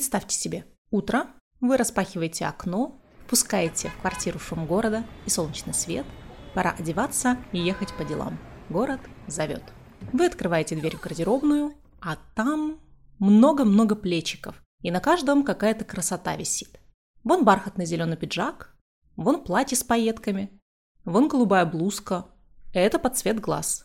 Представьте себе, утро, вы распахиваете окно, впускаете в квартиру шум города и солнечный свет. Пора одеваться и ехать по делам. Город зовет. Вы открываете дверь в гардеробную, а там много-много плечиков, и на каждом какая-то красота висит. Вон бархатный зеленый пиджак, вон платье с пайетками, вон голубая блузка, это под цвет глаз.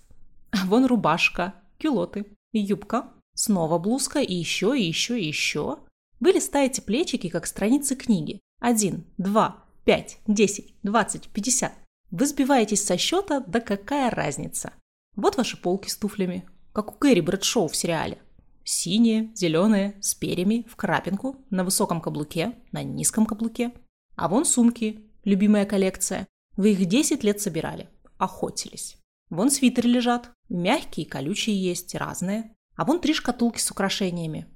Вон рубашка, кюлоты, юбка, снова блузка и еще, и еще, и еще. Вы листаете плечики, как страницы книги. Один, два, пять, десять, двадцать, пятьдесят. Вы сбиваетесь со счета, да какая разница. Вот ваши полки с туфлями, как у Кэрри Брэдшоу в сериале. Синие, зеленые, с перьями, в крапинку, на высоком каблуке, на низком каблуке. А вон сумки, любимая коллекция. Вы их 10 лет собирали, охотились. Вон свитеры лежат, мягкие, колючие есть, разные. А вон три шкатулки с украшениями.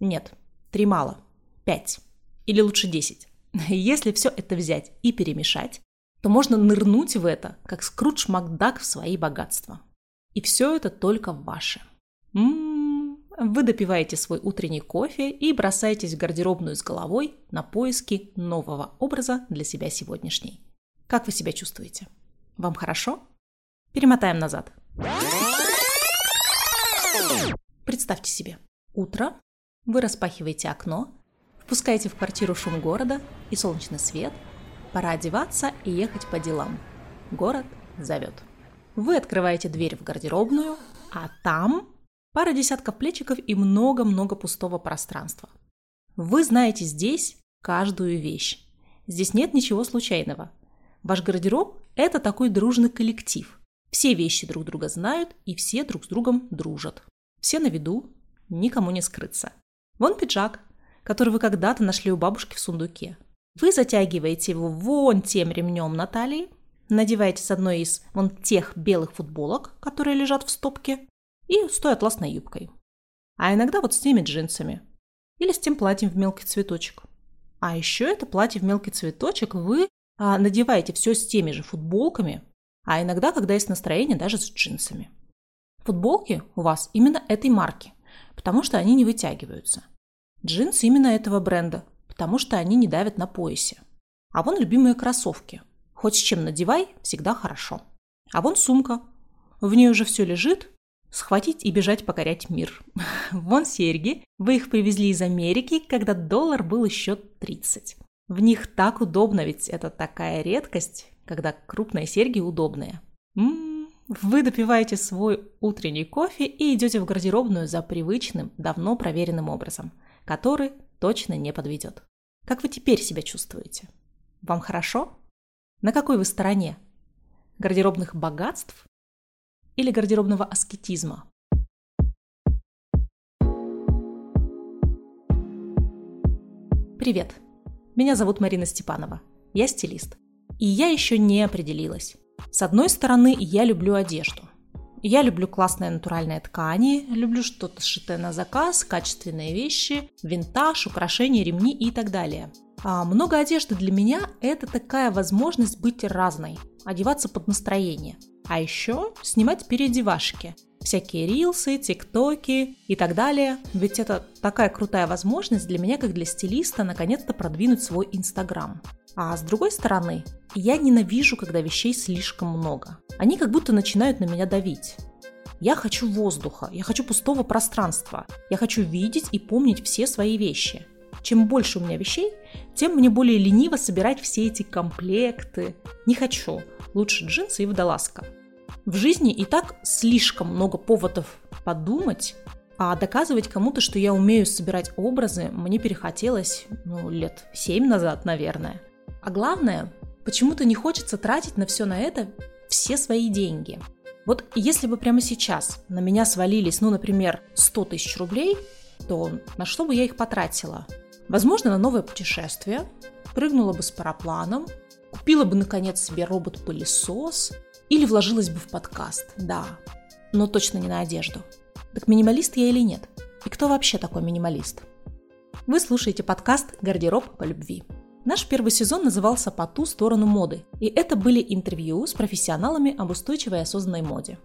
Нет, Три мало. Пять. Или лучше десять. Если все это взять и перемешать, то можно нырнуть в это, как Скрудж Макдак в свои богатства. И все это только ваше. М-м-м. Вы допиваете свой утренний кофе и бросаетесь в гардеробную с головой на поиски нового образа для себя сегодняшней. Как вы себя чувствуете? Вам хорошо? Перемотаем назад. Представьте себе, утро, вы распахиваете окно, впускаете в квартиру шум города и солнечный свет. Пора одеваться и ехать по делам. Город зовет. Вы открываете дверь в гардеробную, а там пара десятков плечиков и много-много пустого пространства. Вы знаете здесь каждую вещь. Здесь нет ничего случайного. Ваш гардероб – это такой дружный коллектив. Все вещи друг друга знают и все друг с другом дружат. Все на виду, никому не скрыться. Вон пиджак, который вы когда-то нашли у бабушки в сундуке. Вы затягиваете его вон тем ремнем на талии, надеваете с одной из вон тех белых футболок, которые лежат в стопке, и с той атласной юбкой. А иногда вот с теми джинсами. Или с тем платьем в мелкий цветочек. А еще это платье в мелкий цветочек вы а, надеваете все с теми же футболками, а иногда, когда есть настроение, даже с джинсами. Футболки у вас именно этой марки, потому что они не вытягиваются. Джинсы именно этого бренда, потому что они не давят на поясе. А вон любимые кроссовки. Хоть с чем надевай, всегда хорошо. А вон сумка. В ней уже все лежит. Схватить и бежать покорять мир. Вон серьги. Вы их привезли из Америки, когда доллар был еще 30. В них так удобно, ведь это такая редкость, когда крупные серьги удобные. М-м, вы допиваете свой утренний кофе и идете в гардеробную за привычным, давно проверенным образом – который точно не подведет. Как вы теперь себя чувствуете? Вам хорошо? На какой вы стороне? Гардеробных богатств или гардеробного аскетизма? Привет! Меня зовут Марина Степанова. Я стилист. И я еще не определилась. С одной стороны, я люблю одежду. Я люблю классные натуральные ткани, люблю что-то сшитое на заказ, качественные вещи, винтаж, украшения, ремни и так далее. А много одежды для меня – это такая возможность быть разной, одеваться под настроение. А еще снимать переодевашки, всякие рилсы, тиктоки и так далее. Ведь это такая крутая возможность для меня, как для стилиста, наконец-то продвинуть свой инстаграм. А с другой стороны, я ненавижу, когда вещей слишком много. Они как будто начинают на меня давить. Я хочу воздуха, я хочу пустого пространства, я хочу видеть и помнить все свои вещи. Чем больше у меня вещей, тем мне более лениво собирать все эти комплекты. Не хочу. Лучше джинсы и водолазка. В жизни и так слишком много поводов подумать, а доказывать кому-то, что я умею собирать образы, мне перехотелось ну, лет семь назад, наверное. А главное, почему-то не хочется тратить на все на это все свои деньги. Вот если бы прямо сейчас на меня свалились, ну, например, 100 тысяч рублей, то на что бы я их потратила? Возможно, на новое путешествие, прыгнула бы с парапланом, купила бы, наконец, себе робот-пылесос или вложилась бы в подкаст, да, но точно не на одежду. Так минималист я или нет? И кто вообще такой минималист? Вы слушаете подкаст «Гардероб по любви». Наш первый сезон назывался «По ту сторону моды», и это были интервью с профессионалами об устойчивой и осознанной моде.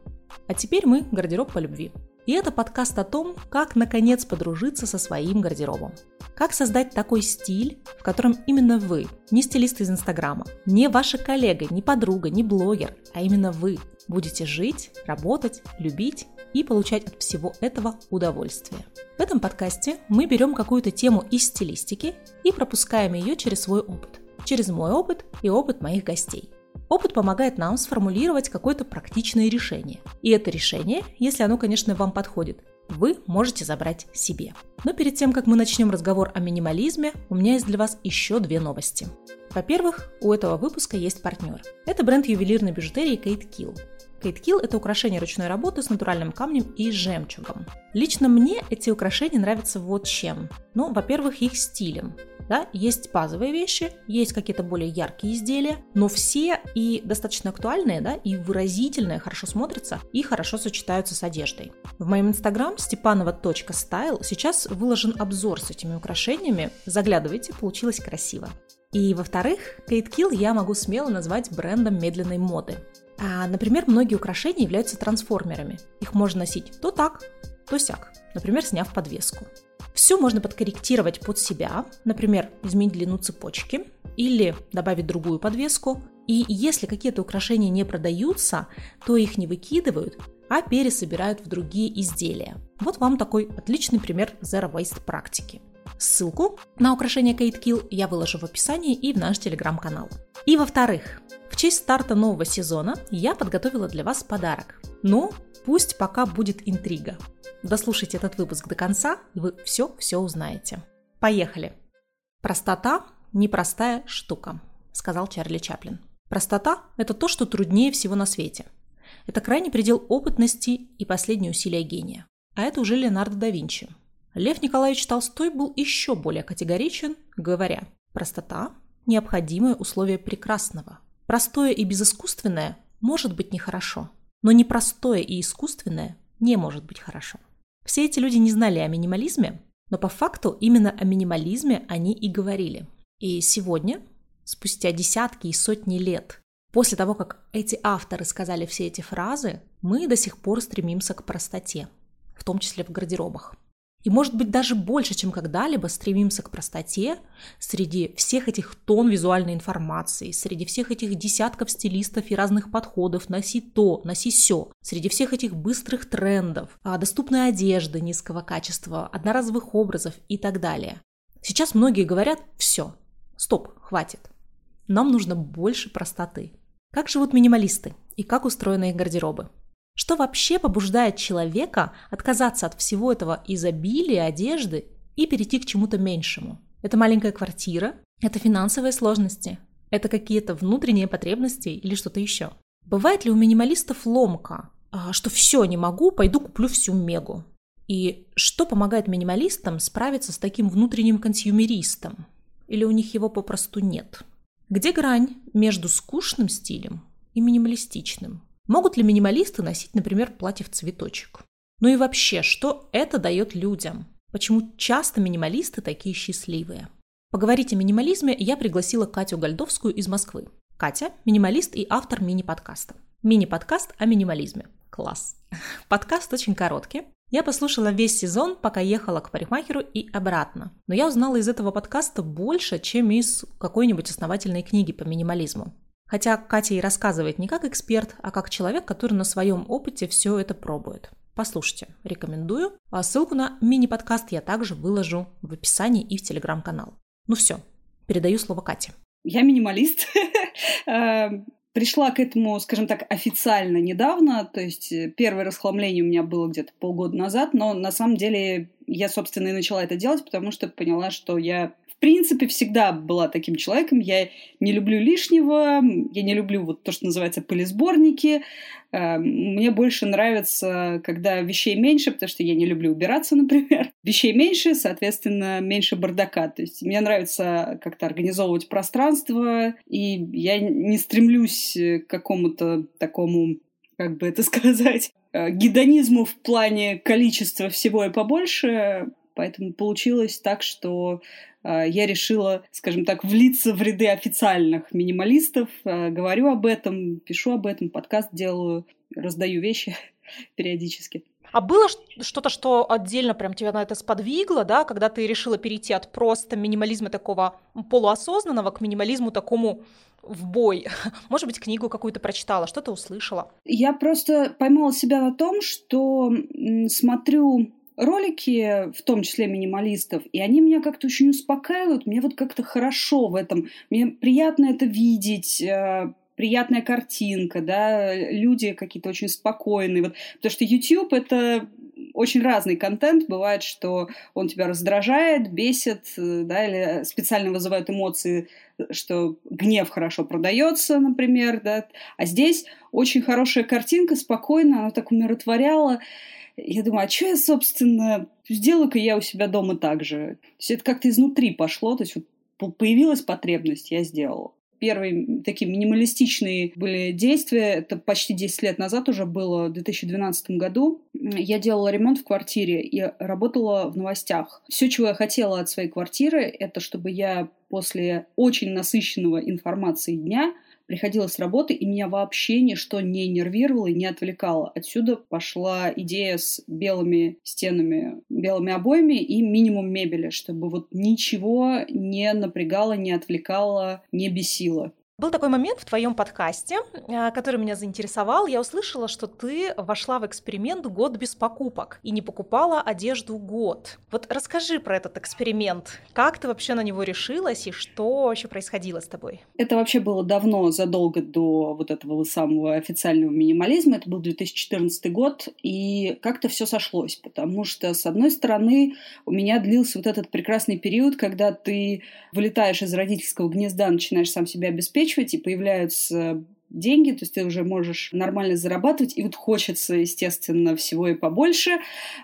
А теперь мы – гардероб по любви. И это подкаст о том, как наконец подружиться со своим гардеробом. Как создать такой стиль, в котором именно вы, не стилист из Инстаграма, не ваша коллега, не подруга, не блогер, а именно вы будете жить, работать, любить и получать от всего этого удовольствие. В этом подкасте мы берем какую-то тему из стилистики и пропускаем ее через свой опыт. Через мой опыт и опыт моих гостей. Опыт помогает нам сформулировать какое-то практичное решение. И это решение, если оно, конечно, вам подходит, вы можете забрать себе. Но перед тем, как мы начнем разговор о минимализме, у меня есть для вас еще две новости. Во-первых, у этого выпуска есть партнер. Это бренд ювелирной бижутерии Kate Kill. Kate Kill – это украшение ручной работы с натуральным камнем и жемчугом. Лично мне эти украшения нравятся вот чем. Ну, во-первых, их стилем. Да, есть базовые вещи, есть какие-то более яркие изделия, но все и достаточно актуальные, да, и выразительные, хорошо смотрятся и хорошо сочетаются с одеждой. В моем инстаграм степанова.стайл сейчас выложен обзор с этими украшениями. Заглядывайте, получилось красиво. И во-вторых, Kate Kill я могу смело назвать брендом медленной моды. А, например, многие украшения являются трансформерами. Их можно носить то так, то сяк, например, сняв подвеску. Все можно подкорректировать под себя, например, изменить длину цепочки или добавить другую подвеску. И если какие-то украшения не продаются, то их не выкидывают, а пересобирают в другие изделия. Вот вам такой отличный пример Zero Waste практики. Ссылку на украшение Kate Kill я выложу в описании и в наш телеграм-канал. И во-вторых, в честь старта нового сезона я подготовила для вас подарок. Ну, пусть пока будет интрига. Дослушайте этот выпуск до конца, и вы все-все узнаете. Поехали! Простота – непростая штука, сказал Чарли Чаплин. Простота – это то, что труднее всего на свете. Это крайний предел опытности и последние усилия гения. А это уже Леонардо да Винчи. Лев Николаевич Толстой был еще более категоричен, говоря, простота – необходимое условие прекрасного. Простое и безыскусственное может быть нехорошо, но непростое и искусственное не может быть хорошо. Все эти люди не знали о минимализме, но по факту именно о минимализме они и говорили. И сегодня, спустя десятки и сотни лет, после того, как эти авторы сказали все эти фразы, мы до сих пор стремимся к простоте, в том числе в гардеробах. И, может быть, даже больше, чем когда-либо стремимся к простоте среди всех этих тон визуальной информации, среди всех этих десятков стилистов и разных подходов «носи то», «носи все», среди всех этих быстрых трендов, а, доступной одежды низкого качества, одноразовых образов и так далее. Сейчас многие говорят «все, стоп, хватит». Нам нужно больше простоты. Как живут минималисты и как устроены их гардеробы? Что вообще побуждает человека отказаться от всего этого изобилия одежды и перейти к чему-то меньшему? Это маленькая квартира, это финансовые сложности, это какие-то внутренние потребности или что-то еще. Бывает ли у минималистов ломка, а, что все, не могу, пойду куплю всю мегу? И что помогает минималистам справиться с таким внутренним консюмеристом? Или у них его попросту нет? Где грань между скучным стилем и минималистичным? Могут ли минималисты носить, например, платье в цветочек? Ну и вообще, что это дает людям? Почему часто минималисты такие счастливые? Поговорить о минимализме я пригласила Катю Гольдовскую из Москвы. Катя – минималист и автор мини-подкаста. Мини-подкаст о минимализме. Класс. Подкаст очень короткий. Я послушала весь сезон, пока ехала к парикмахеру и обратно. Но я узнала из этого подкаста больше, чем из какой-нибудь основательной книги по минимализму. Хотя Катя и рассказывает не как эксперт, а как человек, который на своем опыте все это пробует. Послушайте, рекомендую. А ссылку на мини-подкаст я также выложу в описании и в телеграм-канал. Ну все, передаю слово Кате. Я минималист. Э, пришла к этому, скажем так, официально недавно. То есть э, первое расхламление у меня было где-то полгода назад, но на самом деле я, собственно, и начала это делать, потому что поняла, что я принципе, всегда была таким человеком. Я не люблю лишнего, я не люблю вот то, что называется пылесборники. Эм, мне больше нравится, когда вещей меньше, потому что я не люблю убираться, например. Вещей меньше, соответственно, меньше бардака. То есть мне нравится как-то организовывать пространство, и я не стремлюсь к какому-то такому, как бы это сказать, э, гедонизму в плане количества всего и побольше. Поэтому получилось так, что э, я решила, скажем так, влиться в ряды официальных минималистов. Э, говорю об этом, пишу об этом, подкаст делаю, раздаю вещи периодически. А было что-то, что отдельно прям тебя на это сподвигло, да, когда ты решила перейти от просто минимализма такого полуосознанного к минимализму такому в бой? Может быть, книгу какую-то прочитала, что-то услышала? Я просто поймала себя на том, что смотрю ролики, в том числе минималистов, и они меня как-то очень успокаивают, мне вот как-то хорошо в этом, мне приятно это видеть, э, приятная картинка, да, люди какие-то очень спокойные, вот, потому что YouTube это очень разный контент. Бывает, что он тебя раздражает, бесит, э, да, или специально вызывает эмоции, что гнев хорошо продается, например, да. А здесь очень хорошая картинка, спокойно, она так умиротворяла. Я думаю, а что я, собственно, сделаю-ка я у себя дома так же? То есть это как-то изнутри пошло, то есть вот появилась потребность, я сделала. Первые такие минималистичные были действия, это почти 10 лет назад уже было, в 2012 году. Я делала ремонт в квартире и работала в новостях. Все, чего я хотела от своей квартиры, это чтобы я после очень насыщенного информации дня – приходила с работы, и меня вообще ничто не нервировало и не отвлекало. Отсюда пошла идея с белыми стенами, белыми обоями и минимум мебели, чтобы вот ничего не напрягало, не отвлекало, не бесило. Был такой момент в твоем подкасте, э, который меня заинтересовал. Я услышала, что ты вошла в эксперимент «Год без покупок» и не покупала одежду год. Вот расскажи про этот эксперимент. Как ты вообще на него решилась и что вообще происходило с тобой? Это вообще было давно, задолго до вот этого самого официального минимализма. Это был 2014 год, и как-то все сошлось, потому что, с одной стороны, у меня длился вот этот прекрасный период, когда ты вылетаешь из родительского гнезда, начинаешь сам себя обеспечивать, обеспечивать, и появляются деньги, то есть ты уже можешь нормально зарабатывать, и вот хочется, естественно, всего и побольше.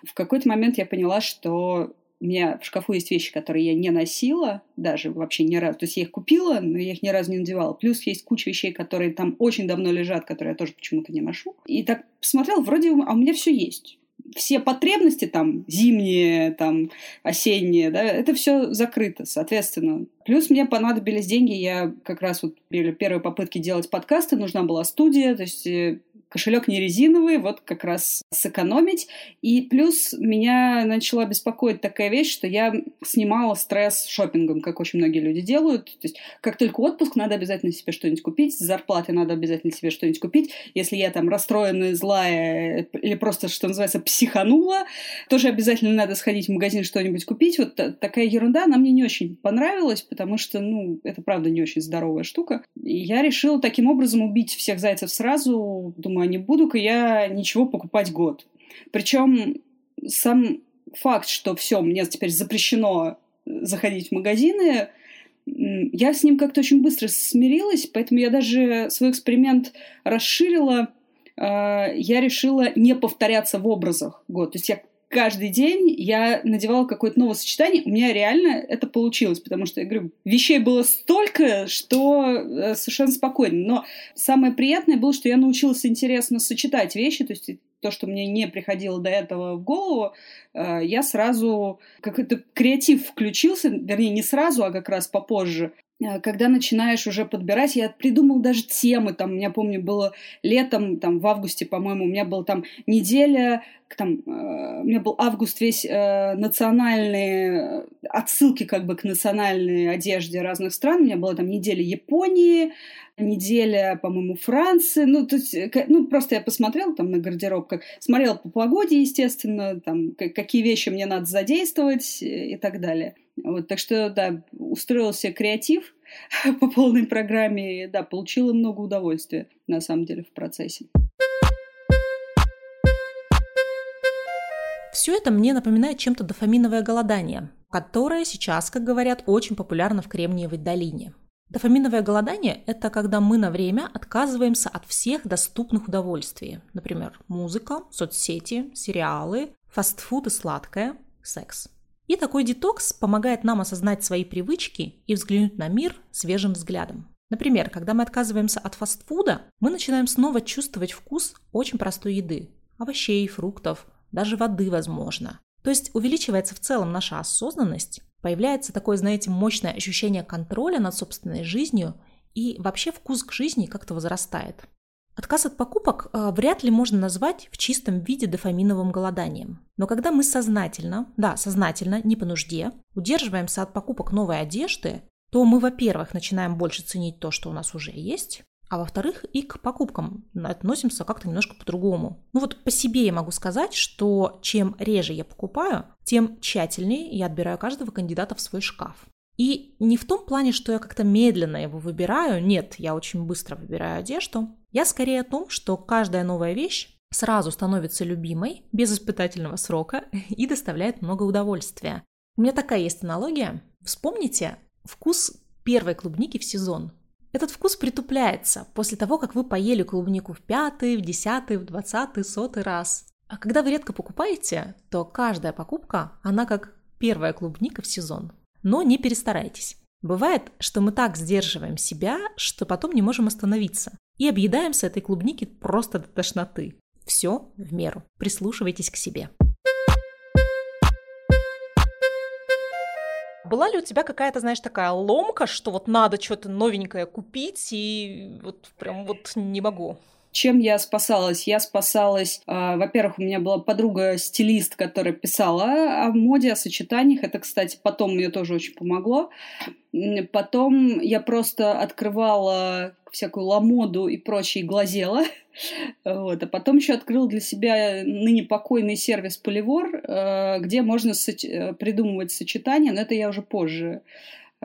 В какой-то момент я поняла, что у меня в шкафу есть вещи, которые я не носила, даже вообще ни разу. То есть я их купила, но я их ни разу не надевала. Плюс есть куча вещей, которые там очень давно лежат, которые я тоже почему-то не ношу. И так посмотрела, вроде, а у меня все есть все потребности там зимние, там осенние, да, это все закрыто, соответственно. Плюс мне понадобились деньги, я как раз вот при первой попытке делать подкасты, нужна была студия, то есть э, кошелек не резиновый, вот как раз сэкономить. И плюс меня начала беспокоить такая вещь, что я снимала стресс шопингом, как очень многие люди делают. То есть как только отпуск, надо обязательно себе что-нибудь купить, с зарплаты надо обязательно себе что-нибудь купить. Если я там расстроенная, злая или просто, что называется, психанула, тоже обязательно надо сходить в магазин что-нибудь купить. Вот такая ерунда, она мне не очень понравилась, потому что, ну, это правда не очень здоровая штука. И я решила таким образом убить всех зайцев сразу. Думаю, думаю, не буду-ка я ничего покупать год. Причем сам факт, что все, мне теперь запрещено заходить в магазины, я с ним как-то очень быстро смирилась, поэтому я даже свой эксперимент расширила. А, я решила не повторяться в образах год. То есть я каждый день я надевала какое-то новое сочетание, у меня реально это получилось, потому что, я говорю, вещей было столько, что э, совершенно спокойно. Но самое приятное было, что я научилась интересно сочетать вещи, то есть то, что мне не приходило до этого в голову, э, я сразу какой-то креатив включился, вернее, не сразу, а как раз попозже. Э, когда начинаешь уже подбирать, я придумал даже темы, там, я помню, было летом, там, в августе, по-моему, у меня была там неделя, там, э, у меня был август весь э, национальные, отсылки как бы к национальной одежде разных стран, у меня была там неделя Японии, неделя, по-моему, Франции, ну, то есть, ну, просто я посмотрела там на гардероб, как, смотрела по погоде, естественно, там, какие вещи мне надо задействовать и так далее. Вот, так что, да, устроился креатив по полной программе, и, да, получила много удовольствия, на самом деле, в процессе. Все это мне напоминает чем-то дофаминовое голодание, которое сейчас, как говорят, очень популярно в Кремниевой долине. Дофаминовое голодание – это когда мы на время отказываемся от всех доступных удовольствий. Например, музыка, соцсети, сериалы, фастфуд и сладкое, секс. И такой детокс помогает нам осознать свои привычки и взглянуть на мир свежим взглядом. Например, когда мы отказываемся от фастфуда, мы начинаем снова чувствовать вкус очень простой еды – овощей, фруктов, даже воды, возможно. То есть увеличивается в целом наша осознанность, появляется такое, знаете, мощное ощущение контроля над собственной жизнью, и вообще вкус к жизни как-то возрастает. Отказ от покупок э, вряд ли можно назвать в чистом виде дофаминовым голоданием. Но когда мы сознательно, да, сознательно, не по нужде, удерживаемся от покупок новой одежды, то мы, во-первых, начинаем больше ценить то, что у нас уже есть, а во-вторых, и к покупкам относимся как-то немножко по-другому. Ну вот по себе я могу сказать, что чем реже я покупаю, тем тщательнее я отбираю каждого кандидата в свой шкаф. И не в том плане, что я как-то медленно его выбираю, нет, я очень быстро выбираю одежду. Я скорее о том, что каждая новая вещь сразу становится любимой, без испытательного срока и доставляет много удовольствия. У меня такая есть аналогия. Вспомните вкус первой клубники в сезон. Этот вкус притупляется после того, как вы поели клубнику в пятый, в десятый, в двадцатый, сотый раз. А когда вы редко покупаете, то каждая покупка, она как первая клубника в сезон но не перестарайтесь. Бывает, что мы так сдерживаем себя, что потом не можем остановиться. И объедаемся этой клубники просто до тошноты. Все в меру. Прислушивайтесь к себе. Была ли у тебя какая-то, знаешь, такая ломка, что вот надо что-то новенькое купить, и вот прям вот не могу? Чем я спасалась? Я спасалась, э, во-первых, у меня была подруга-стилист, которая писала о моде, о сочетаниях. Это, кстати, потом мне тоже очень помогло. Потом я просто открывала всякую ламоду и прочее, и глазела. Вот. А потом еще открыл для себя ныне покойный сервис Поливор, э, где можно соч- придумывать сочетания, но это я уже позже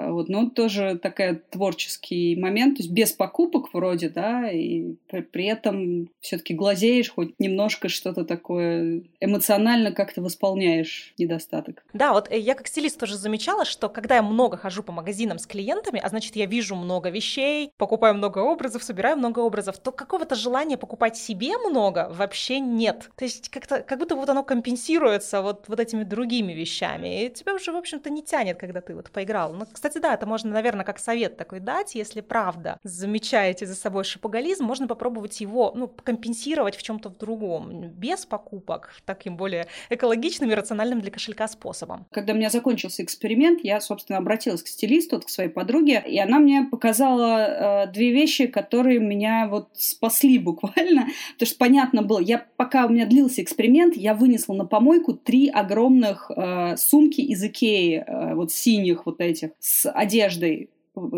вот, но тоже такой творческий момент, то есть без покупок вроде, да, и при, при этом все-таки глазеешь, хоть немножко что-то такое эмоционально как-то восполняешь недостаток. Да, вот э, я как стилист тоже замечала, что когда я много хожу по магазинам с клиентами, а значит я вижу много вещей, покупаю много образов, собираю много образов, то какого-то желания покупать себе много вообще нет. То есть как-то как будто вот оно компенсируется вот, вот этими другими вещами, и тебя уже, в общем-то, не тянет, когда ты вот поиграл. Ну, кстати, кстати, да, это можно, наверное, как совет такой дать, если правда замечаете за собой шопоголизм, можно попробовать его, ну, компенсировать в чем-то в другом, без покупок, таким более экологичным и рациональным для кошелька способом. Когда у меня закончился эксперимент, я, собственно, обратилась к стилисту, к своей подруге, и она мне показала э, две вещи, которые меня вот спасли буквально, потому что понятно было, я пока у меня длился эксперимент, я вынесла на помойку три огромных э, сумки из Икеи, э, вот синих вот этих, с с одеждой,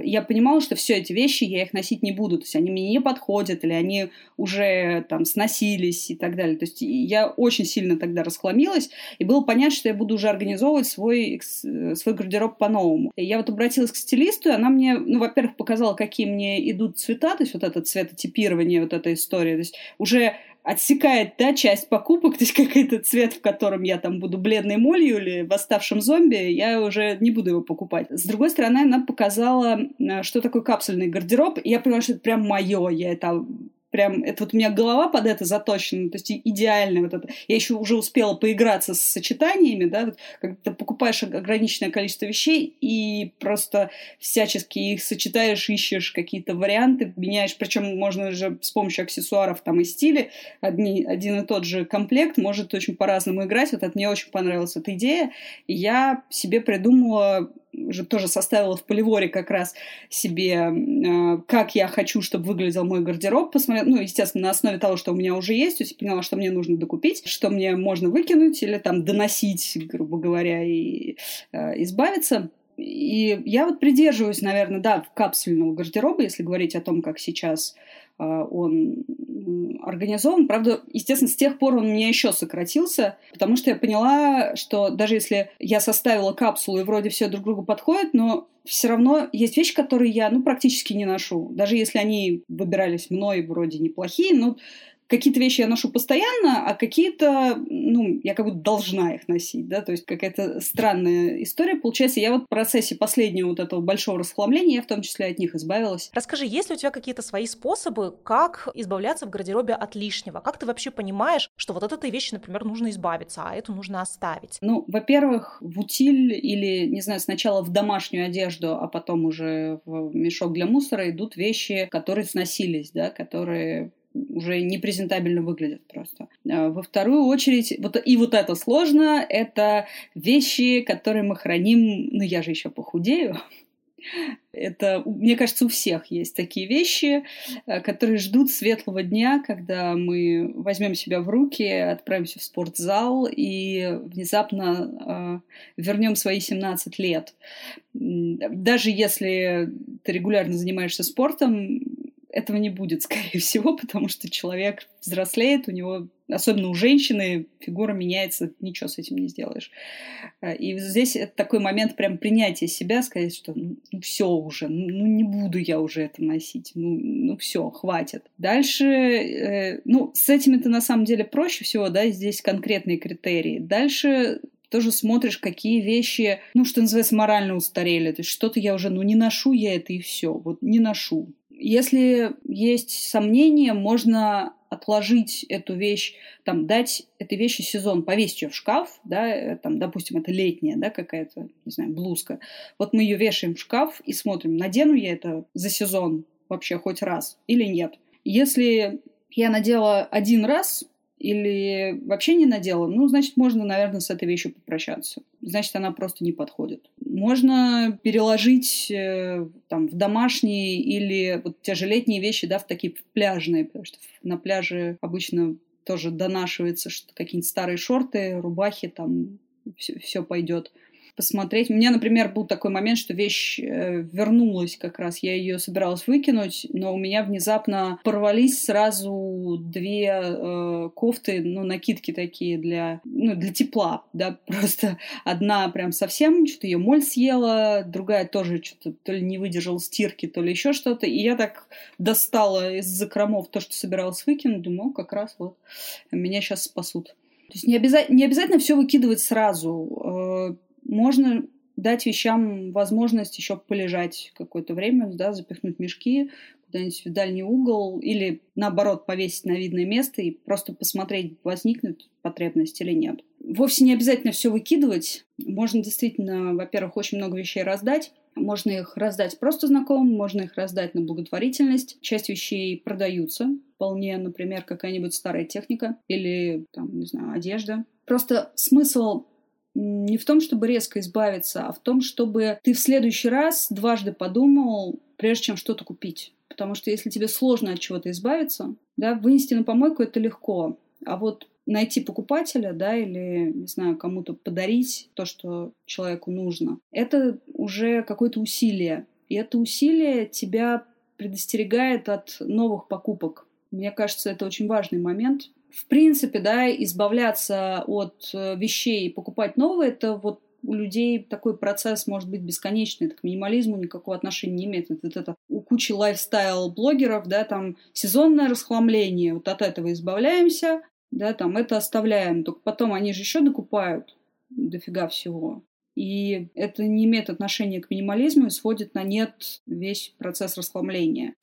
я понимала, что все эти вещи я их носить не буду, то есть они мне не подходят, или они уже там сносились и так далее. То есть я очень сильно тогда расхламилась, и было понятно, что я буду уже организовывать свой, свой гардероб по-новому. Я вот обратилась к стилисту, и она мне, ну, во-первых, показала, какие мне идут цвета, то есть вот это цветотипирование, вот эта история, то есть уже отсекает, да, часть покупок, то есть какой-то цвет, в котором я там буду бледной молью или восставшим зомби, я уже не буду его покупать. С другой стороны, она показала, э, что такое капсульный гардероб, и я поняла, что это прям мое, я это прям, это вот у меня голова под это заточена, то есть идеально вот это. Я еще уже успела поиграться с сочетаниями, да, вот, ты покупаешь ограниченное количество вещей и просто всячески их сочетаешь, ищешь какие-то варианты, меняешь, причем можно же с помощью аксессуаров там и стиля, одни, один и тот же комплект может очень по-разному играть, вот это мне очень понравилась эта идея, и я себе придумала уже тоже составила в поливоре как раз себе, э, как я хочу, чтобы выглядел мой гардероб, посмотрела, ну, естественно, на основе того, что у меня уже есть, то есть поняла, что мне нужно докупить, что мне можно выкинуть или там доносить, грубо говоря, и э, избавиться. И я вот придерживаюсь, наверное, да, капсульного гардероба, если говорить о том, как сейчас он организован. Правда, естественно, с тех пор он у меня еще сократился, потому что я поняла, что даже если я составила капсулу и вроде все друг другу подходит, но все равно есть вещи, которые я ну, практически не ношу. Даже если они выбирались мной вроде неплохие, но какие-то вещи я ношу постоянно, а какие-то, ну, я как будто должна их носить, да, то есть какая-то странная история получается. Я вот в процессе последнего вот этого большого расхламления, я в том числе от них избавилась. Расскажи, есть ли у тебя какие-то свои способы, как избавляться в гардеробе от лишнего? Как ты вообще понимаешь, что вот от этой вещи, например, нужно избавиться, а эту нужно оставить? Ну, во-первых, в утиль или, не знаю, сначала в домашнюю одежду, а потом уже в мешок для мусора идут вещи, которые сносились, да, которые уже непрезентабельно выглядят просто. А, во вторую очередь, вот и вот это сложно, это вещи, которые мы храним, ну я же еще похудею, Это, мне кажется, у всех есть такие вещи, э, которые ждут светлого дня, когда мы возьмем себя в руки, отправимся в спортзал и внезапно э, вернем свои 17 лет. Даже если ты регулярно занимаешься спортом, этого не будет, скорее всего, потому что человек взрослеет, у него, особенно у женщины, фигура меняется, ничего с этим не сделаешь. Э, и здесь это такой момент прям принятия себя, сказать, что ну, ну все уже, ну, ну не буду я уже это носить, ну, ну все, хватит. Дальше, э, ну с этим это на самом деле проще всего, да, здесь конкретные критерии. Дальше тоже смотришь, какие вещи, ну, что называется, морально устарели. То есть что-то я уже, ну, не ношу я это и все. Вот не ношу. Если есть сомнения, можно отложить эту вещь, там, дать этой вещи сезон, повесить ее в шкаф, да, э, там, допустим, это летняя, да, какая-то, не знаю, блузка. Вот мы ее вешаем в шкаф и смотрим, надену я это за сезон вообще хоть раз или нет. Если я надела один раз, или вообще не надела, ну, значит, можно, наверное, с этой вещью попрощаться. Значит, она просто не подходит. Можно переложить э, там в домашние или вот те же летние вещи, да, в такие пляжные, потому что на пляже обычно тоже донашивается что какие-нибудь старые шорты, рубахи, там все, все пойдет посмотреть. У меня, например, был такой момент, что вещь э, вернулась как раз. Я ее собиралась выкинуть, но у меня внезапно порвались сразу две э, кофты, ну, накидки такие для, ну, для тепла, да, просто одна прям совсем, что-то ее моль съела, другая тоже что-то то ли не выдержала стирки, то ли еще что-то. И я так достала из закромов то, что собиралась выкинуть, думаю, как раз вот меня сейчас спасут. То есть не, обяза- не обязательно все выкидывать сразу. Можно дать вещам возможность еще полежать какое-то время, да, запихнуть мешки куда-нибудь в дальний угол или, наоборот, повесить на видное место и просто посмотреть, возникнет потребность или нет. Вовсе не обязательно все выкидывать. Можно действительно, во-первых, очень много вещей раздать. Можно их раздать просто знакомым, можно их раздать на благотворительность. Часть вещей продаются вполне, например, какая-нибудь старая техника или, там, не знаю, одежда. Просто смысл не в том, чтобы резко избавиться, а в том, чтобы ты в следующий раз дважды подумал, прежде чем что-то купить. Потому что если тебе сложно от чего-то избавиться, да, вынести на помойку это легко. А вот найти покупателя, да, или, не знаю, кому-то подарить то, что человеку нужно, это уже какое-то усилие. И это усилие тебя предостерегает от новых покупок. Мне кажется, это очень важный момент, в принципе, да, избавляться от э, вещей и покупать новые, это вот у людей такой процесс может быть бесконечный, это к минимализму никакого отношения не имеет. Вот это у кучи лайфстайл-блогеров, да, там сезонное расхламление, вот от этого избавляемся, да, там это оставляем, только потом они же еще докупают дофига всего. И это не имеет отношения к минимализму и сводит на нет весь процесс расхламления.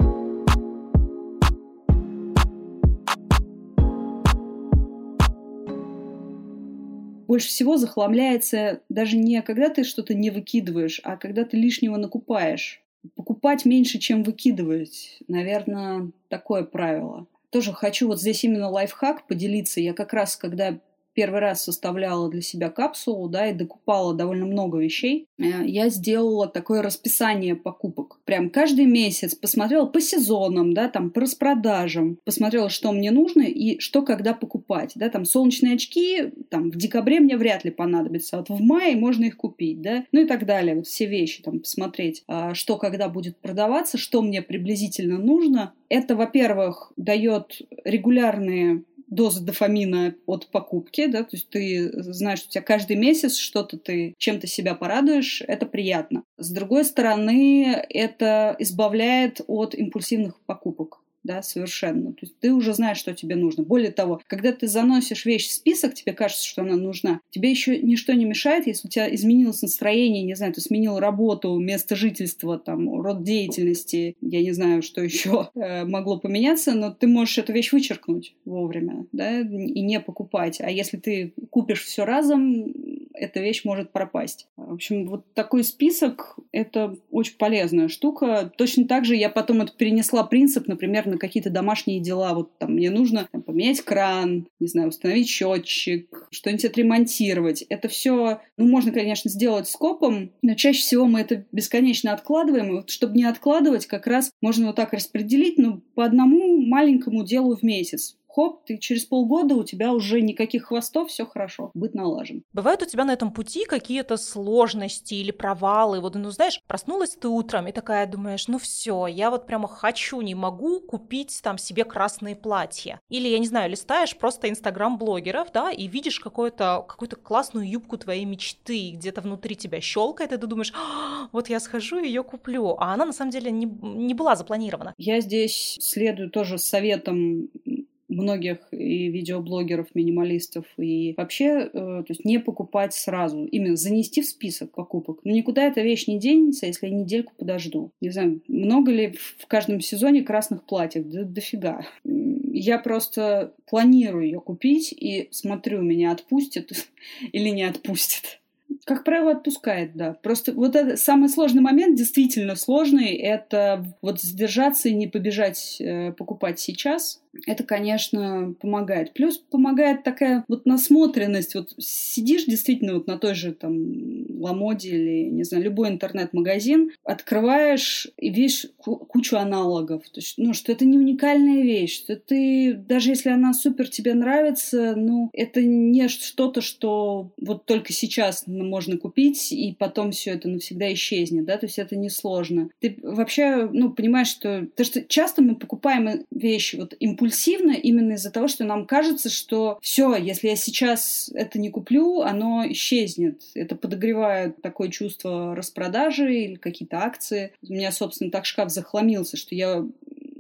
Больше всего захламляется даже не когда ты что-то не выкидываешь, а когда ты лишнего накупаешь. Покупать меньше, чем выкидывать. Наверное, такое правило. Тоже хочу вот здесь именно лайфхак поделиться. Я как раз, когда первый раз составляла для себя капсулу, да, и докупала довольно много вещей, э, я сделала такое расписание покупок. Прям каждый месяц посмотрела по сезонам, да, там, по распродажам, посмотрела, что мне нужно и что когда покупать, да, там, солнечные очки, там, в декабре мне вряд ли понадобится, вот в мае можно их купить, да, ну и так далее, вот все вещи, там, посмотреть, а, что когда будет продаваться, что мне приблизительно нужно. Это, во-первых, дает регулярные доза дофамина от покупки, да, то есть ты знаешь, что у тебя каждый месяц что-то ты чем-то себя порадуешь, это приятно. С другой стороны, это избавляет от импульсивных покупок да, совершенно. То есть ты уже знаешь, что тебе нужно. Более того, когда ты заносишь вещь в список, тебе кажется, что она нужна, тебе еще ничто не мешает, если у тебя изменилось настроение, не знаю, ты сменил работу, место жительства, там, род деятельности, я не знаю, что еще э, могло поменяться, но ты можешь эту вещь вычеркнуть вовремя, да, и не покупать. А если ты купишь все разом, эта вещь может пропасть. В общем, вот такой список — это очень полезная штука. Точно так же я потом это перенесла принцип, например, на какие-то домашние дела. Вот там мне нужно там, поменять кран, не знаю, установить счетчик, что-нибудь отремонтировать. Это все, ну, можно, конечно, сделать скопом, но чаще всего мы это бесконечно откладываем. И вот, чтобы не откладывать, как раз можно вот так распределить, ну, по одному маленькому делу в месяц хоп, ты через полгода у тебя уже никаких хвостов, все хорошо, быть налажен. Бывают у тебя на этом пути какие-то сложности или провалы? Вот, ну, знаешь, проснулась ты утром и такая думаешь, ну все, я вот прямо хочу, не могу купить там себе красные платья. Или, я не знаю, листаешь просто инстаграм-блогеров, да, и видишь какую-то какую классную юбку твоей мечты, где-то внутри тебя щелкает, и ты думаешь, а, вот я схожу и ее куплю. А она на самом деле не, не была запланирована. Я здесь следую тоже советам многих и видеоблогеров, минималистов, и вообще, э, то есть не покупать сразу, именно занести в список покупок. Но никуда эта вещь не денется, если я недельку подожду. Не знаю, много ли в каждом сезоне красных платьев? Да дофига. Я просто планирую ее купить и смотрю, меня отпустит или не отпустит. Как правило, отпускает, да. Просто вот это самый сложный момент, действительно сложный, это вот сдержаться и не побежать э, покупать сейчас, это, конечно, помогает. Плюс помогает такая вот насмотренность. Вот сидишь действительно вот на той же там Ламоде или, не знаю, любой интернет-магазин, открываешь и видишь кучу аналогов. То есть, ну, что это не уникальная вещь, что ты, даже если она супер тебе нравится, ну, это не что-то, что вот только сейчас можно купить, и потом все это навсегда исчезнет, да, то есть это несложно. Ты вообще, ну, понимаешь, что... То, что часто мы покупаем вещи вот импульсивно, импульсивно именно из-за того, что нам кажется, что все, если я сейчас это не куплю, оно исчезнет. Это подогревает такое чувство распродажи или какие-то акции. У меня, собственно, так шкаф захламился, что я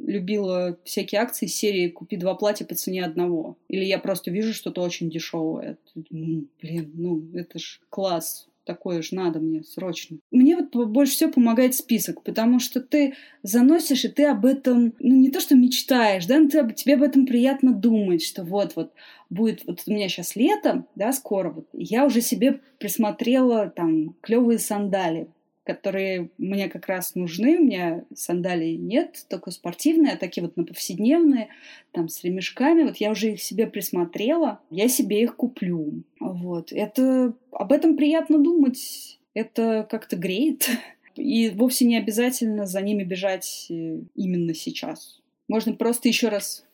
любила всякие акции серии «Купи два платья по цене одного». Или я просто вижу что-то очень дешевое. Блин, ну это ж класс такое же надо мне срочно. Мне вот больше всего помогает список, потому что ты заносишь, и ты об этом, ну, не то что мечтаешь, да, но ты, тебе об этом приятно думать, что вот-вот будет, вот у меня сейчас лето, да, скоро, вот, я уже себе присмотрела там клевые сандали, которые мне как раз нужны. У меня сандалий нет, только спортивные, а такие вот на повседневные, там с ремешками. Вот я уже их себе присмотрела, я себе их куплю. Вот. Это... Об этом приятно думать. Это как-то греет. И вовсе не обязательно за ними бежать э, именно сейчас. Можно просто еще раз...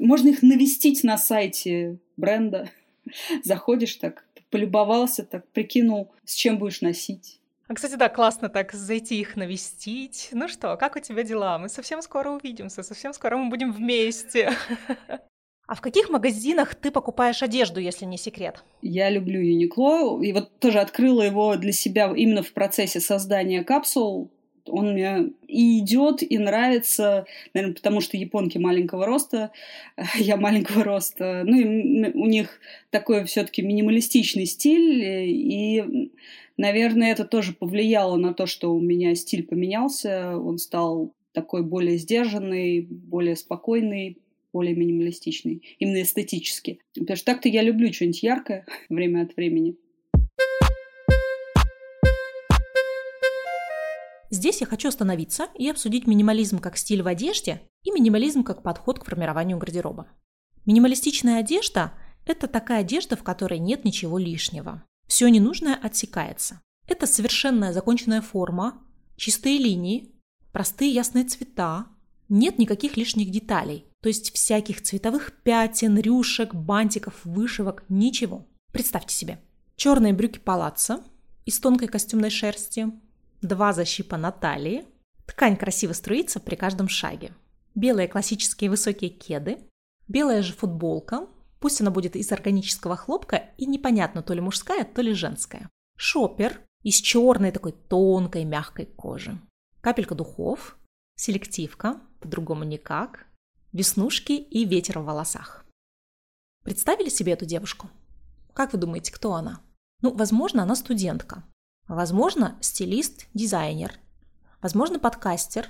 Можно их навестить на сайте бренда. Заходишь так, полюбовался, так прикинул, с чем будешь носить а, кстати, да, классно так зайти их навестить. Ну что, как у тебя дела? Мы совсем скоро увидимся, совсем скоро мы будем вместе. А в каких магазинах ты покупаешь одежду, если не секрет? Я люблю Uniqlo, и вот тоже открыла его для себя именно в процессе создания капсул. Он мне и идет, и нравится, наверное, потому что японки маленького роста, я маленького роста. Ну, и у них такой все-таки минималистичный стиль, и Наверное, это тоже повлияло на то, что у меня стиль поменялся. Он стал такой более сдержанный, более спокойный, более минималистичный, именно эстетически. Потому что так-то я люблю что-нибудь яркое время от времени. Здесь я хочу остановиться и обсудить минимализм как стиль в одежде и минимализм как подход к формированию гардероба. Минималистичная одежда – это такая одежда, в которой нет ничего лишнего. Все ненужное отсекается. Это совершенная законченная форма, чистые линии, простые ясные цвета, нет никаких лишних деталей, то есть всяких цветовых пятен, рюшек, бантиков, вышивок, ничего. Представьте себе. Черные брюки палаца из тонкой костюмной шерсти, два защипа на талии, ткань красиво струится при каждом шаге, белые классические высокие кеды, белая же футболка Пусть она будет из органического хлопка и непонятно, то ли мужская, то ли женская. Шопер из черной такой тонкой мягкой кожи. Капелька духов, селективка, по-другому никак, веснушки и ветер в волосах. Представили себе эту девушку? Как вы думаете, кто она? Ну, возможно, она студентка. Возможно, стилист, дизайнер. Возможно, подкастер.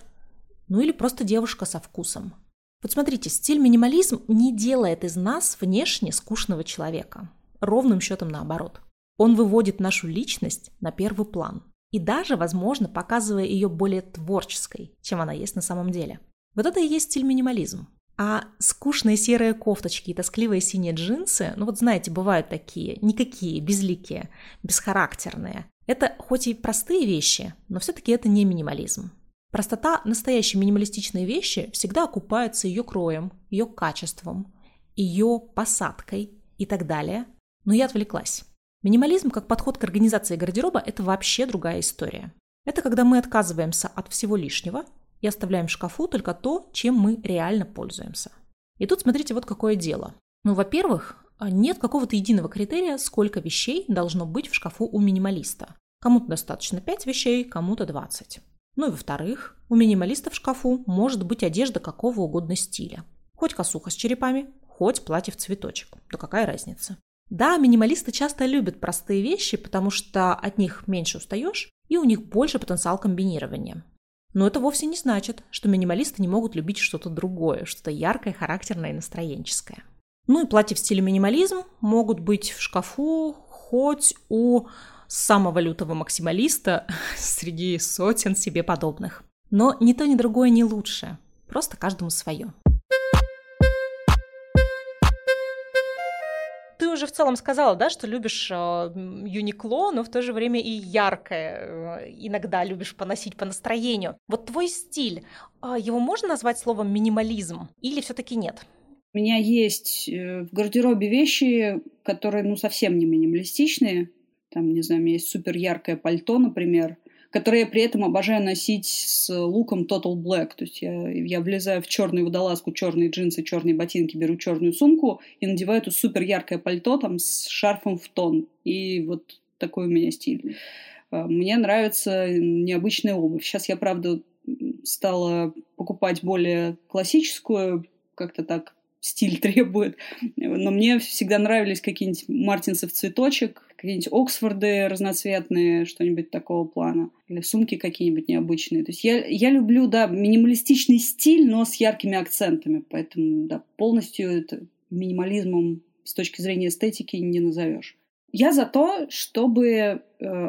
Ну или просто девушка со вкусом. Вот смотрите, стиль минимализм не делает из нас внешне скучного человека. Ровным счетом наоборот. Он выводит нашу личность на первый план. И даже, возможно, показывая ее более творческой, чем она есть на самом деле. Вот это и есть стиль минимализм. А скучные серые кофточки и тоскливые синие джинсы, ну вот знаете, бывают такие, никакие, безликие, бесхарактерные. Это хоть и простые вещи, но все-таки это не минимализм. Простота настоящей минималистичной вещи всегда окупается ее кроем, ее качеством, ее посадкой и так далее. Но я отвлеклась. Минимализм как подход к организации гардероба – это вообще другая история. Это когда мы отказываемся от всего лишнего и оставляем в шкафу только то, чем мы реально пользуемся. И тут смотрите, вот какое дело. Ну, во-первых, нет какого-то единого критерия, сколько вещей должно быть в шкафу у минималиста. Кому-то достаточно 5 вещей, кому-то 20. Ну и во-вторых, у минималиста в шкафу может быть одежда какого угодно стиля. Хоть косуха с черепами, хоть платье в цветочек. Да какая разница? Да, минималисты часто любят простые вещи, потому что от них меньше устаешь, и у них больше потенциал комбинирования. Но это вовсе не значит, что минималисты не могут любить что-то другое, что-то яркое, характерное и настроенческое. Ну и платья в стиле минимализм могут быть в шкафу хоть у самого лютого максималиста среди сотен себе подобных. Но ни то, ни другое не лучше. Просто каждому свое. Уже в целом сказала, да, что любишь э, Юникло, но в то же время и яркое. Э, иногда любишь поносить по настроению. Вот твой стиль, э, его можно назвать словом минимализм или все-таки нет? У меня есть в гардеробе вещи, которые, ну, совсем не минималистичные. Там, не знаю, у меня есть супер яркое пальто, например, которое я при этом обожаю носить с луком Total Black. То есть я, я влезаю в черную водолазку, черные джинсы, черные ботинки, беру черную сумку и надеваю это супер яркое пальто там с шарфом в тон. И вот такой у меня стиль. А, мне нравится необычная обувь. Сейчас я, правда, стала покупать более классическую, как-то так стиль требует. Но мне всегда нравились какие-нибудь мартинсы в цветочек, какие-нибудь Оксфорды разноцветные, что-нибудь такого плана. Или сумки какие-нибудь необычные. То есть я, я люблю, да, минималистичный стиль, но с яркими акцентами. Поэтому, да, полностью это минимализмом с точки зрения эстетики не назовешь. Я за то, чтобы э,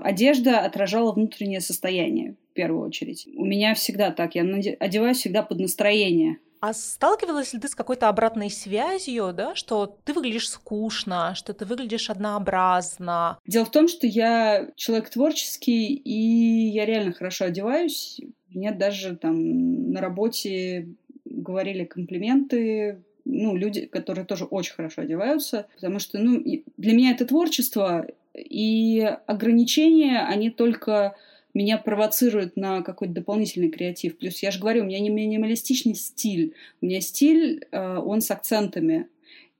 одежда отражала внутреннее состояние, в первую очередь. У меня всегда так. Я одеваюсь всегда под настроение. А сталкивалась ли ты с какой-то обратной связью, да, что ты выглядишь скучно, что ты выглядишь однообразно? Дело в том, что я человек творческий, и я реально хорошо одеваюсь. Мне даже там на работе говорили комплименты, ну, люди, которые тоже очень хорошо одеваются, потому что, ну, для меня это творчество, и ограничения, они только меня провоцирует на какой-то дополнительный креатив. Плюс я же говорю, у меня не минималистичный стиль. У меня стиль, э, он с акцентами.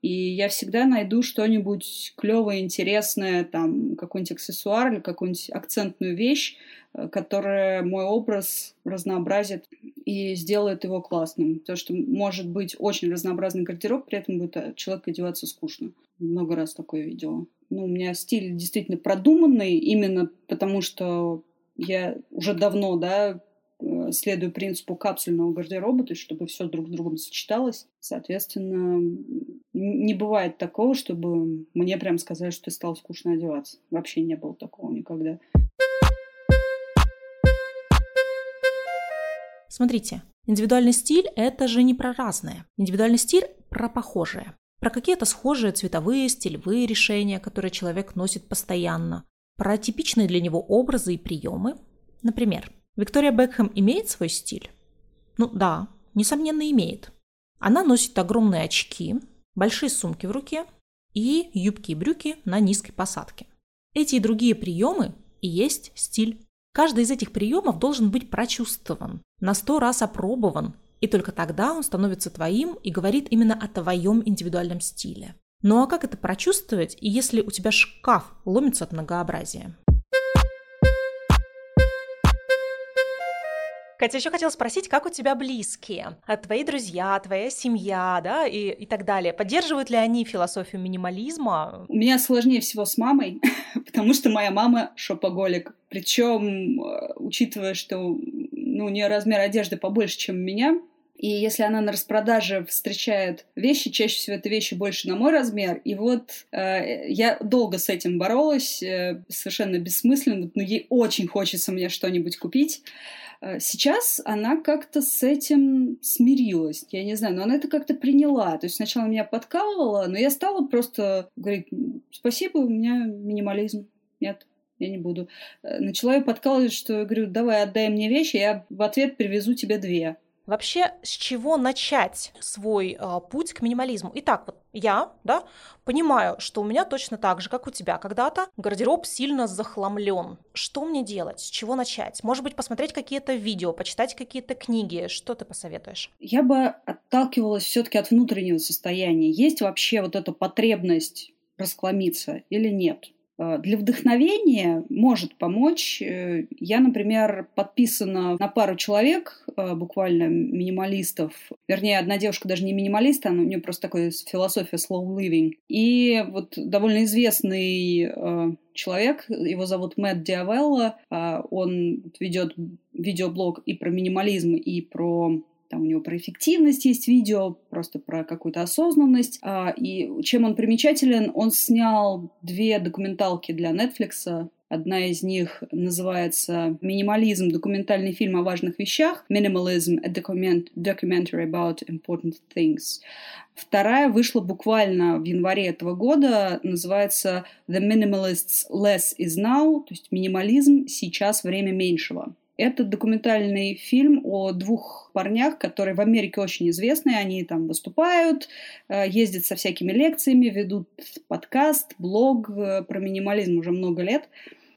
И я всегда найду что-нибудь клевое, интересное, там, какой-нибудь аксессуар или какую-нибудь акцентную вещь, э, которая мой образ разнообразит и сделает его классным. Потому что может быть очень разнообразный гардероб, при этом будет э, человек одеваться скучно. Много раз такое видела. Ну, у меня стиль действительно продуманный, именно потому что я уже давно, да, э, следую принципу капсульного гардероба, то есть чтобы все друг с другом сочеталось. Соответственно, не бывает такого, чтобы мне прям сказали, что ты стал скучно одеваться. Вообще не было такого никогда. Смотрите, индивидуальный стиль – это же не про разное. Индивидуальный стиль – про похожее. Про какие-то схожие цветовые, стилевые решения, которые человек носит постоянно про типичные для него образы и приемы. Например, Виктория Бекхэм имеет свой стиль? Ну да, несомненно имеет. Она носит огромные очки, большие сумки в руке и юбки и брюки на низкой посадке. Эти и другие приемы и есть стиль. Каждый из этих приемов должен быть прочувствован, на сто раз опробован, и только тогда он становится твоим и говорит именно о твоем индивидуальном стиле. Ну а как это прочувствовать, если у тебя шкаф ломится от многообразия? Катя, еще хотела спросить, как у тебя близкие? А твои друзья, твоя семья, да, и, и так далее. Поддерживают ли они философию минимализма? У меня сложнее всего с мамой, потому что моя мама шопоголик. Причем, э, учитывая, что ну, у нее размер одежды побольше, чем у меня, И если она на распродаже встречает вещи, чаще всего это вещи больше на мой размер. И вот э, я долго с этим боролась, э, совершенно бессмысленно, но ей очень хочется мне что-нибудь купить. Э, сейчас она как-то с этим смирилась, я не знаю, но она это как-то приняла. То есть сначала меня подкалывала, но я стала просто говорить, спасибо, у меня минимализм. Нет, я не буду. Э, начала ее подкалывать, что я говорю, давай отдай мне вещи, я в ответ привезу тебе две. Вообще, с чего начать свой э, путь к минимализму? Итак, вот я, да, понимаю, что у меня точно так же, как у тебя когда-то, гардероб сильно захламлен. Что мне делать? С чего начать? Может быть, посмотреть какие-то видео, почитать какие-то книги? Что ты посоветуешь? Я бы отталкивалась все-таки от внутреннего состояния. Есть вообще вот эта потребность расхламиться или нет? Э, для вдохновения может помочь. Э, я, например, подписана на пару человек, э, буквально минималистов. Вернее, одна девушка даже не минималист, она, у нее просто такая философия slow living. И вот довольно известный человек, его зовут Мэтт Диавелла, он ведет видеоблог и про минимализм, и про там у него про эффективность есть видео, просто про какую-то осознанность. А, и чем он примечателен, он снял две документалки для Netflix. Одна из них называется «Минимализм. Документальный фильм о важных вещах». «Minimalism. A document, documentary about important things». Вторая вышла буквально в январе этого года, называется «The Minimalists Less is Now», то есть «Минимализм. Сейчас время меньшего». Это документальный фильм о двух парнях, которые в Америке очень известны. Они там выступают, э, ездят со всякими лекциями, ведут подкаст, блог э, про минимализм уже много лет.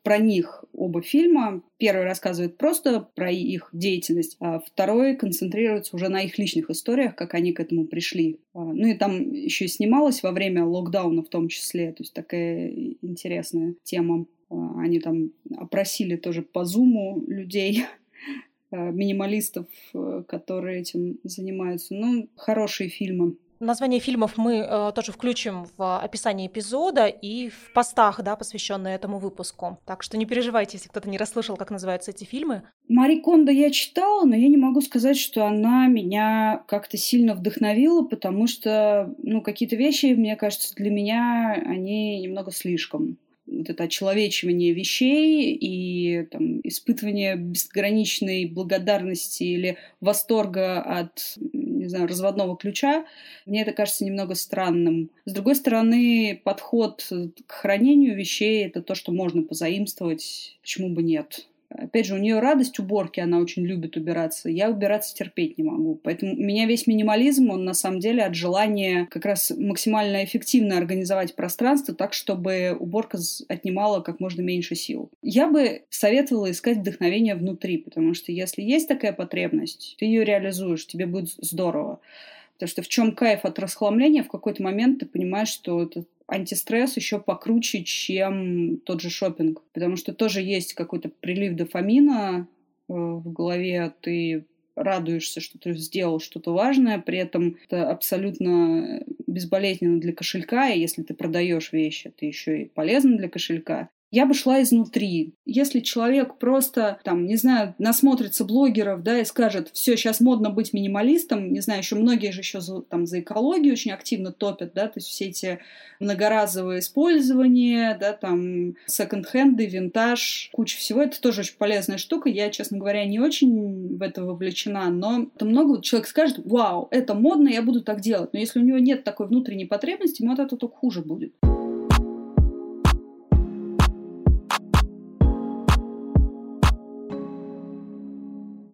Про них оба фильма. Первый рассказывает просто про их деятельность, а второй концентрируется уже на их личных историях, как они к этому пришли. А, ну и там еще и снималось во время локдауна в том числе. То есть такая интересная тема. А, они там опросили тоже по зуму людей, а, минималистов, э, которые этим занимаются. Ну, хорошие фильмы. Название фильмов мы э, тоже включим в описании эпизода и в постах, да, посвященные этому выпуску. Так что не переживайте, если кто-то не расслышал, как называются эти фильмы. Мари Кондо я читала, но я не могу сказать, что она меня как-то сильно вдохновила, потому что, ну, какие-то вещи, мне кажется, для меня они немного слишком вот это очеловечивание вещей и там, испытывание безграничной благодарности или восторга от не знаю, разводного ключа, мне это кажется немного странным. С другой стороны, подход к хранению вещей — это то, что можно позаимствовать, почему бы нет. Опять же, у нее радость уборки, она очень любит убираться. Я убираться терпеть не могу. Поэтому у меня весь минимализм, он на самом деле от желания как раз максимально эффективно организовать пространство так, чтобы уборка отнимала как можно меньше сил. Я бы советовала искать вдохновение внутри, потому что если есть такая потребность, ты ее реализуешь, тебе будет здорово. Потому что в чем кайф от расхламления, в какой-то момент ты понимаешь, что это антистресс еще покруче, чем тот же шопинг, потому что тоже есть какой-то прилив дофамина э, в голове, ты радуешься, что ты сделал что-то важное, при этом это абсолютно безболезненно для кошелька, и если ты продаешь вещи, это еще и полезно для кошелька я бы шла изнутри. Если человек просто, там, не знаю, насмотрится блогеров, да, и скажет, все, сейчас модно быть минималистом, не знаю, еще многие же еще за, там за экологию очень активно топят, да, то есть все эти многоразовые использования, да, там, секонд-хенды, винтаж, куча всего, это тоже очень полезная штука. Я, честно говоря, не очень в это вовлечена, но это много человек скажет, вау, это модно, я буду так делать. Но если у него нет такой внутренней потребности, ему от этого только хуже будет.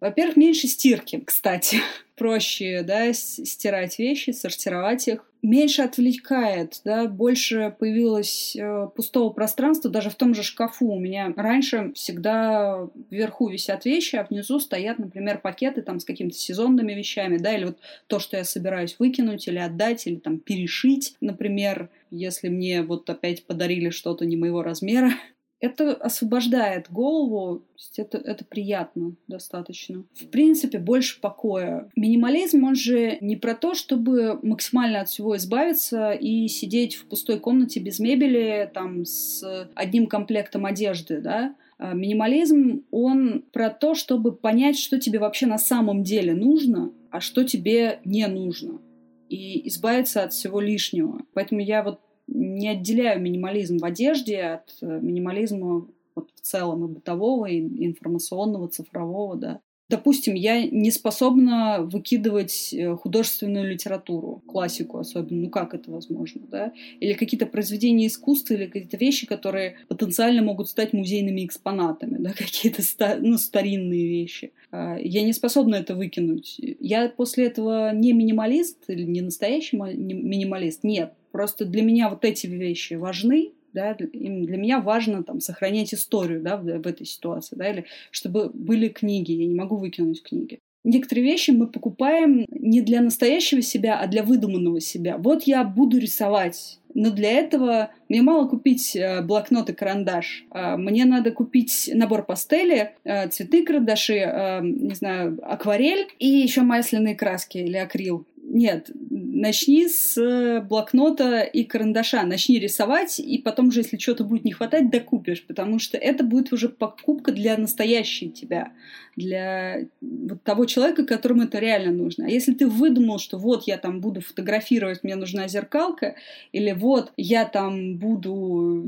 Во-первых, меньше стирки, кстати. Проще, да, стирать вещи, сортировать их. Меньше отвлекает, да, больше появилось э, пустого пространства даже в том же шкафу. У меня раньше всегда вверху висят вещи, а внизу стоят, например, пакеты там с какими-то сезонными вещами, да, или вот то, что я собираюсь выкинуть или отдать, или там перешить, например, если мне вот опять подарили что-то не моего размера, это освобождает голову, это, это приятно достаточно. В принципе, больше покоя. Минимализм, он же не про то, чтобы максимально от всего избавиться и сидеть в пустой комнате без мебели, там, с одним комплектом одежды, да, а минимализм, он про то, чтобы понять, что тебе вообще на самом деле нужно, а что тебе не нужно. И избавиться от всего лишнего. Поэтому я вот не отделяю минимализм в одежде от э, минимализма вот в целом и бытового, и информационного, цифрового, да. Допустим, я не способна выкидывать э, художественную литературу, классику особенно. Ну как это возможно, да? Или какие-то произведения искусства, или какие-то вещи, которые потенциально могут стать музейными экспонатами, да, какие-то ну, старинные вещи. А, я не способна это выкинуть. Я после этого не минималист или не настоящий минималист. Нет, просто для меня вот эти вещи важны, да, для меня важно там сохранять историю, да, в, в этой ситуации, да, или чтобы были книги, я не могу выкинуть книги. Некоторые вещи мы покупаем не для настоящего себя, а для выдуманного себя. Вот я буду рисовать, но для этого мне мало купить э, блокнот и карандаш. Э, мне надо купить набор пастели, э, цветы, карандаши, э, не знаю, акварель и еще масляные краски или акрил. Нет, начни с блокнота и карандаша, начни рисовать, и потом же, если что-то будет не хватать, докупишь, потому что это будет уже покупка для настоящей тебя, для вот того человека, которому это реально нужно. А если ты выдумал, что вот я там буду фотографировать, мне нужна зеркалка, или вот я там буду,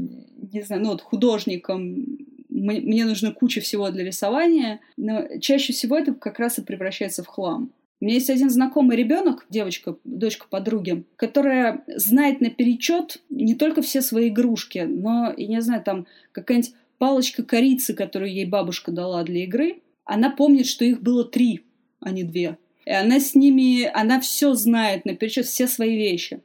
не знаю, ну вот художником, мне нужна куча всего для рисования, но чаще всего это как раз и превращается в хлам. У меня есть один знакомый ребенок, девочка, дочка подруги, которая знает наперечет не только все свои игрушки, но, я не знаю, там какая-нибудь палочка корицы, которую ей бабушка дала для игры, она помнит, что их было три, а не две. И она с ними, она все знает наперечет, все свои вещи.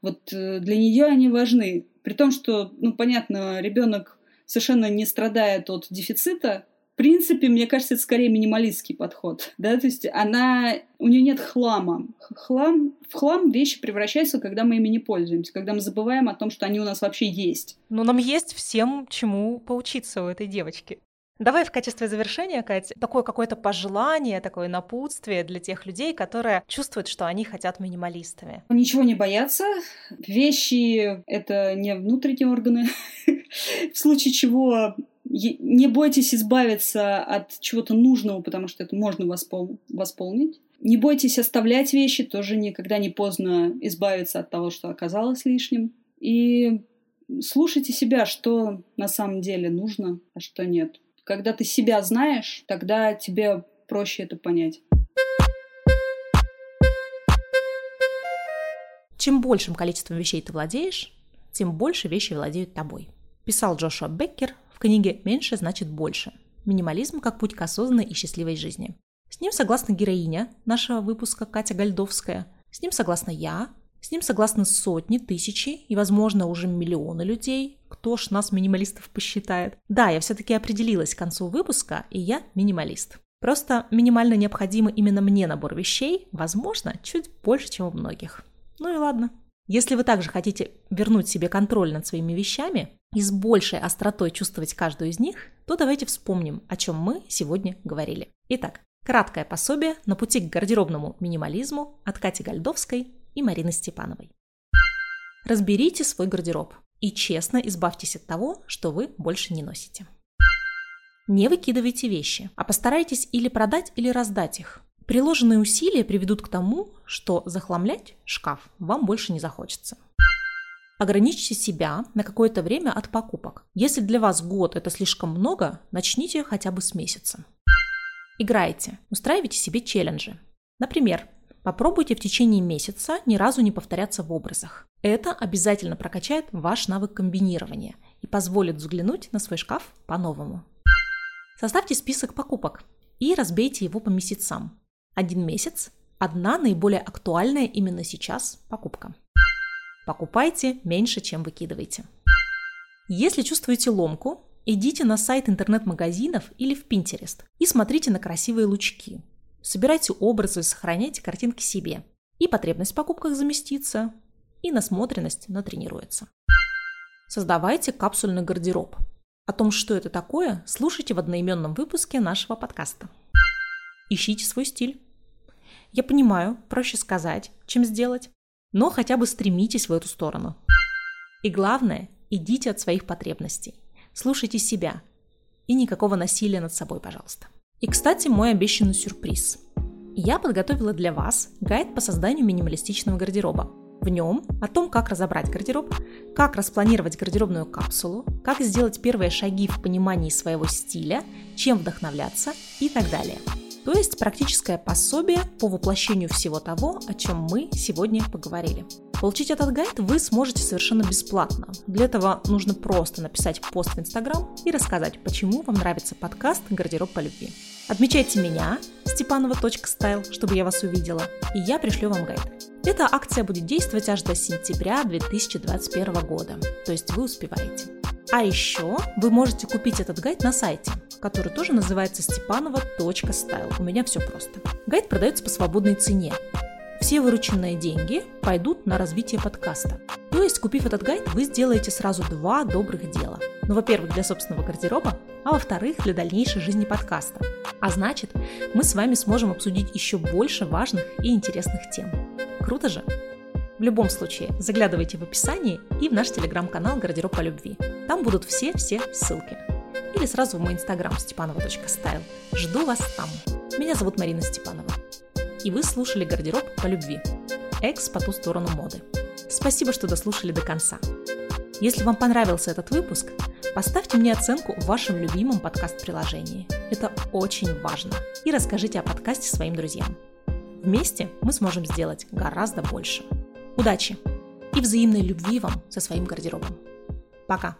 Вот э, для нее они важны. При том, что, ну, понятно, ребенок совершенно не страдает от дефицита, в принципе, мне кажется, это скорее минималистский подход. Да? То есть она... У нее нет хлама. Хлам... В хлам вещи превращаются, когда мы ими не пользуемся, когда мы забываем о том, что они у нас вообще есть. Ну, нам есть всем, чему поучиться у этой девочки. Давай в качестве завершения, Кать, такое какое-то пожелание, такое напутствие для тех людей, которые чувствуют, что они хотят минималистами. Ничего не бояться. Вещи — это не внутренние органы. В случае чего не бойтесь избавиться от чего-то нужного, потому что это можно воспол... восполнить. Не бойтесь оставлять вещи, тоже никогда не поздно избавиться от того, что оказалось лишним. И слушайте себя, что на самом деле нужно, а что нет. Когда ты себя знаешь, тогда тебе проще это понять. Чем большим количеством вещей ты владеешь, тем больше вещи владеют тобой. Писал Джошуа Беккер книге «Меньше значит больше. Минимализм как путь к осознанной и счастливой жизни». С ним согласна героиня нашего выпуска Катя Гальдовская. С ним согласна я. С ним согласны сотни, тысячи и, возможно, уже миллионы людей. Кто ж нас, минималистов, посчитает? Да, я все-таки определилась к концу выпуска, и я минималист. Просто минимально необходимый именно мне набор вещей, возможно, чуть больше, чем у многих. Ну и ладно. Если вы также хотите вернуть себе контроль над своими вещами и с большей остротой чувствовать каждую из них, то давайте вспомним, о чем мы сегодня говорили. Итак, краткое пособие на пути к гардеробному минимализму от Кати Гальдовской и Марины Степановой. Разберите свой гардероб и честно избавьтесь от того, что вы больше не носите. Не выкидывайте вещи, а постарайтесь или продать, или раздать их. Приложенные усилия приведут к тому, что захламлять шкаф вам больше не захочется. Ограничьте себя на какое-то время от покупок. Если для вас год это слишком много, начните хотя бы с месяца. Играйте, устраивайте себе челленджи. Например, попробуйте в течение месяца ни разу не повторяться в образах. Это обязательно прокачает ваш навык комбинирования и позволит взглянуть на свой шкаф по-новому. Составьте список покупок и разбейте его по месяцам. Один месяц – одна наиболее актуальная именно сейчас покупка. Покупайте меньше, чем выкидываете. Если чувствуете ломку, идите на сайт интернет-магазинов или в Pinterest и смотрите на красивые лучки. Собирайте образы сохраняйте картинки себе. И потребность в покупках заместится, и насмотренность натренируется. Создавайте капсульный гардероб. О том, что это такое, слушайте в одноименном выпуске нашего подкаста. Ищите свой стиль. Я понимаю, проще сказать, чем сделать, но хотя бы стремитесь в эту сторону. И главное, идите от своих потребностей. Слушайте себя. И никакого насилия над собой, пожалуйста. И, кстати, мой обещанный сюрприз. Я подготовила для вас гайд по созданию минималистичного гардероба. В нем о том, как разобрать гардероб, как распланировать гардеробную капсулу, как сделать первые шаги в понимании своего стиля, чем вдохновляться и так далее. То есть практическое пособие по воплощению всего того, о чем мы сегодня поговорили. Получить этот гайд вы сможете совершенно бесплатно. Для этого нужно просто написать пост в Инстаграм и рассказать, почему вам нравится подкаст «Гардероб по любви». Отмечайте меня, степанова.стайл, чтобы я вас увидела, и я пришлю вам гайд. Эта акция будет действовать аж до сентября 2021 года, то есть вы успеваете. А еще вы можете купить этот гайд на сайте, который тоже называется степанова.стайл. У меня все просто. Гайд продается по свободной цене. Все вырученные деньги пойдут на развитие подкаста. То есть, купив этот гайд, вы сделаете сразу два добрых дела. Ну, во-первых, для собственного гардероба, а во-вторых, для дальнейшей жизни подкаста. А значит, мы с вами сможем обсудить еще больше важных и интересных тем. Круто же? В любом случае, заглядывайте в описание и в наш телеграм-канал «Гардероб по любви». Там будут все-все ссылки. Или сразу в мой инстаграм степанова.стайл. Жду вас там. Меня зовут Марина Степанова и вы слушали «Гардероб по любви» – экс по ту сторону моды. Спасибо, что дослушали до конца. Если вам понравился этот выпуск, поставьте мне оценку в вашем любимом подкаст-приложении. Это очень важно. И расскажите о подкасте своим друзьям. Вместе мы сможем сделать гораздо больше. Удачи и взаимной любви вам со своим гардеробом. Пока!